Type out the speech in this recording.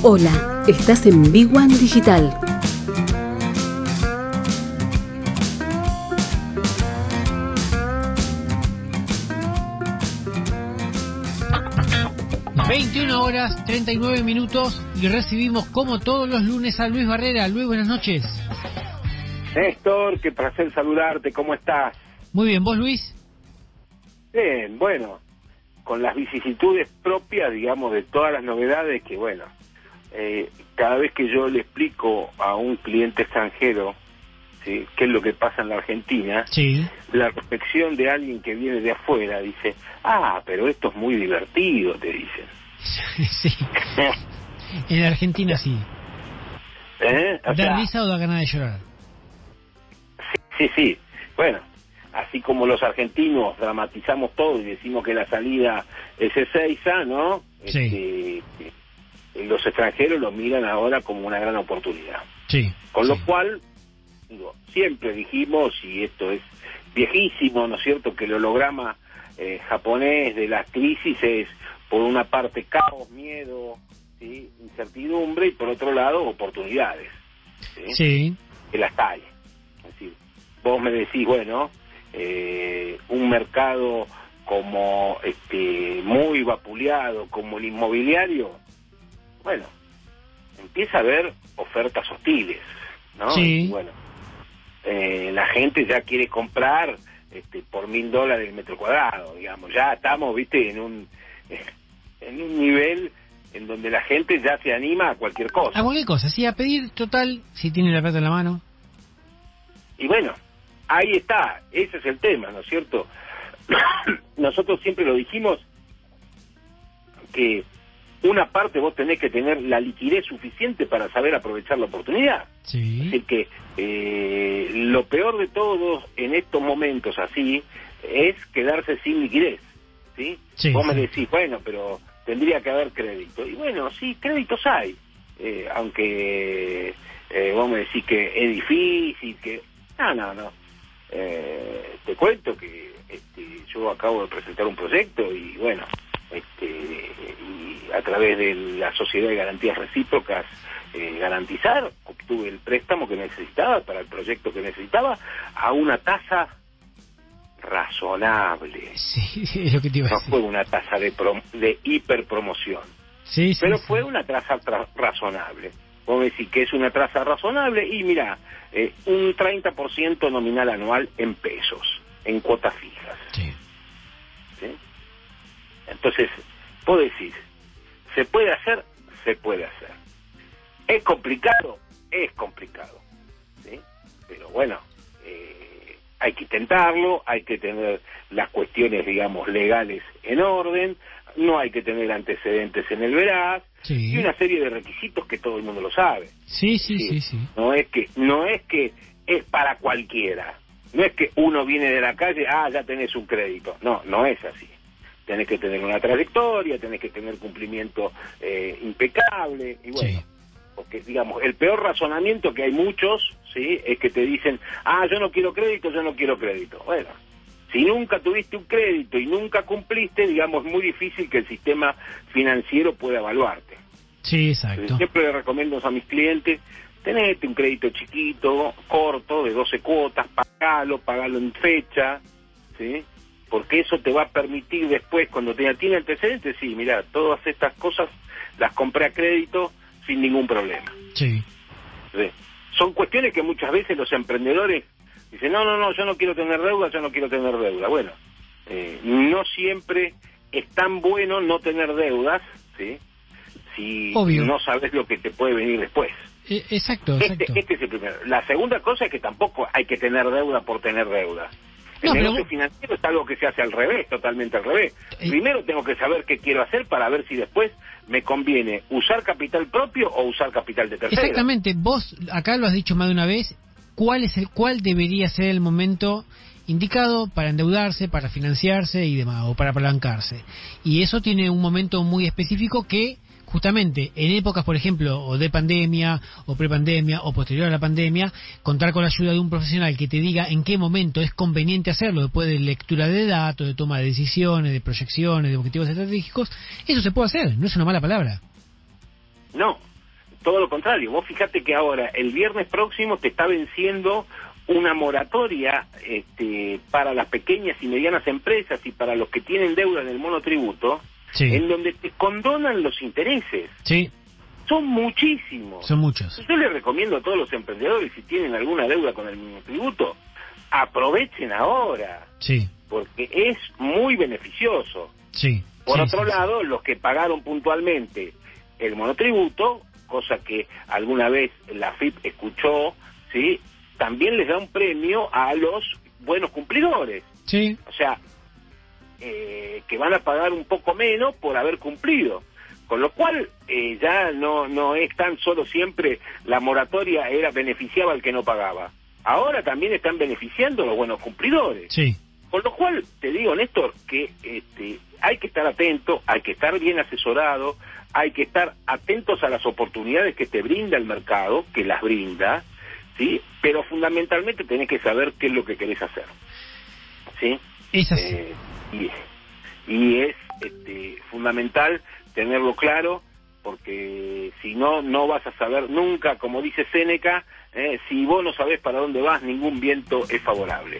Hola, estás en Big One Digital. ...21 horas 39 minutos... ...y recibimos como todos los lunes a Luis Barrera. Luis, buenas noches. Néstor, qué placer saludarte, ¿cómo estás? Muy bien, ¿vos Luis? Bien, bueno, con las vicisitudes propias, digamos, de todas las novedades que, bueno, eh, cada vez que yo le explico a un cliente extranjero ¿sí? qué es lo que pasa en la Argentina, Sí. la reflexión de alguien que viene de afuera dice, ah, pero esto es muy divertido, te dicen. sí. En Argentina sí. ¿Eh? O ¿Da sea, risa o da ganas de llorar? Sí, sí. Bueno, así como los argentinos dramatizamos todo y decimos que la salida es Ezeiza, ¿no? Sí. Este, los extranjeros lo miran ahora como una gran oportunidad. Sí. Con sí. lo cual, digo, siempre dijimos, y esto es viejísimo, ¿no es cierto?, que el holograma eh, japonés de las crisis es, por una parte, caos, miedo, ¿sí? incertidumbre, y por otro lado, oportunidades. ¿sí? Sí. que las hay. Es decir, vos me decís, bueno, eh, un mercado como este muy vapuleado como el inmobiliario, bueno, empieza a haber ofertas hostiles, ¿no? Sí. Y bueno, eh, la gente ya quiere comprar este, por mil dólares el metro cuadrado, digamos, ya estamos, viste, en un en un nivel en donde la gente ya se anima a cualquier cosa. A cualquier cosa, sí, a pedir total, si tiene la plata en la mano. Y bueno, ahí está, ese es el tema, ¿no es cierto? Nosotros siempre lo dijimos que una parte vos tenés que tener la liquidez suficiente para saber aprovechar la oportunidad. Sí. decir, que eh, lo peor de todos en estos momentos así es quedarse sin liquidez. ¿sí? Sí, vos me sí. decís, bueno, pero tendría que haber crédito. Y bueno, sí, créditos hay. Eh, aunque eh, vos me decís que es difícil, que... No, no, no. Eh, te cuento que este, yo acabo de presentar un proyecto y bueno, través de la Sociedad de Garantías Recíprocas eh, garantizar, obtuve el préstamo que necesitaba para el proyecto que necesitaba a una tasa razonable. Sí, sí, es lo que te iba a No decir. fue una tasa de, prom- de hiperpromoción, Sí, sí, pero sí. fue una tasa tra- razonable. Vos decís que es una tasa razonable y mira, eh, un 30% nominal anual en pesos, en cuotas fijas. Sí. ¿sí? Entonces, vos decís, ¿se puede hacer? Se puede hacer. ¿Es complicado? Es complicado. ¿sí? Pero bueno, eh, hay que intentarlo, hay que tener las cuestiones, digamos, legales en orden, no hay que tener antecedentes en el veraz Sí. y una serie de requisitos que todo el mundo lo sabe. Sí, sí, sí, sí. No es que no es que es para cualquiera. No es que uno viene de la calle, ah, ya tenés un crédito. No, no es así. Tenés que tener una trayectoria, tenés que tener cumplimiento eh, impecable y bueno, Sí. porque digamos, el peor razonamiento que hay muchos, ¿sí? Es que te dicen, ah, yo no quiero crédito, yo no quiero crédito. Bueno, si nunca tuviste un crédito y nunca cumpliste, digamos, es muy difícil que el sistema financiero pueda evaluarte. Sí, Entonces, exacto. Siempre le recomiendo a mis clientes, tenete un crédito chiquito, corto, de 12 cuotas, pagalo, pagalo en fecha, ¿sí? Porque eso te va a permitir después, cuando te tiene antecedentes, sí, mira, todas estas cosas las compré a crédito sin ningún problema. Sí. ¿sí? Son cuestiones que muchas veces los emprendedores dicen, no, no, no, yo no quiero tener deuda, yo no quiero tener deuda. Bueno, eh, no siempre es tan bueno no tener deudas, ¿sí? Si Obvio. no sabes lo que te puede venir después. E- Exacto, exacto. Este, este es el primero. La segunda cosa es que tampoco hay que tener deuda por tener deuda. El No, negocio financiero es algo que se hace al revés, totalmente al revés. Eh. Primero tengo que saber qué quiero hacer para ver si después me conviene usar capital propio o usar capital de tercero. Exactamente, vos acá lo has dicho más de una vez, ¿cuál es el cuál debería ser el momento indicado para endeudarse, para financiarse y demás o para apalancarse? Y eso tiene un momento muy específico que justamente en épocas, por ejemplo, o de pandemia, o prepandemia, o posterior a la pandemia, contar con la ayuda de un profesional que te diga en qué momento es conveniente hacerlo, después de lectura de datos, de toma de decisiones, de proyecciones, de objetivos estratégicos, eso se puede hacer, no es una mala palabra. No, todo lo contrario. Vos fíjate que ahora, el viernes próximo, te está venciendo una moratoria este, para las pequeñas y medianas empresas y para los que tienen deuda en el monotributo, Sí. en donde te condonan los intereses. Sí, Son muchísimos. son muchos. Yo les recomiendo a todos los emprendedores, si tienen alguna deuda con el monotributo, aprovechen ahora, Sí, porque es muy beneficioso. sí. Por sí, otro sí. lado, los que pagaron puntualmente el monotributo, cosa que alguna vez la FIP escuchó, ¿sí? también les da un premio a los buenos cumplidores. Sí, O sea, eh, que van a pagar un poco menos por haber cumplido. Con lo cual, eh, ya no, no es tan solo siempre la moratoria era beneficiaba al que no pagaba. Ahora también están beneficiando a los buenos cumplidores. sí. Con lo cual, te digo, Néstor, que este, hay que estar atento, hay que estar bien asesorado, hay que estar atentos a las oportunidades que te brinda el mercado, que las brinda, ¿sí? Pero fundamentalmente tenés que saber qué es lo que querés hacer, ¿sí? Es así. Eh, y, y es este, fundamental tenerlo claro, porque si no, no vas a saber nunca, como dice Séneca, eh, si vos no sabés para dónde vas, ningún viento es favorable.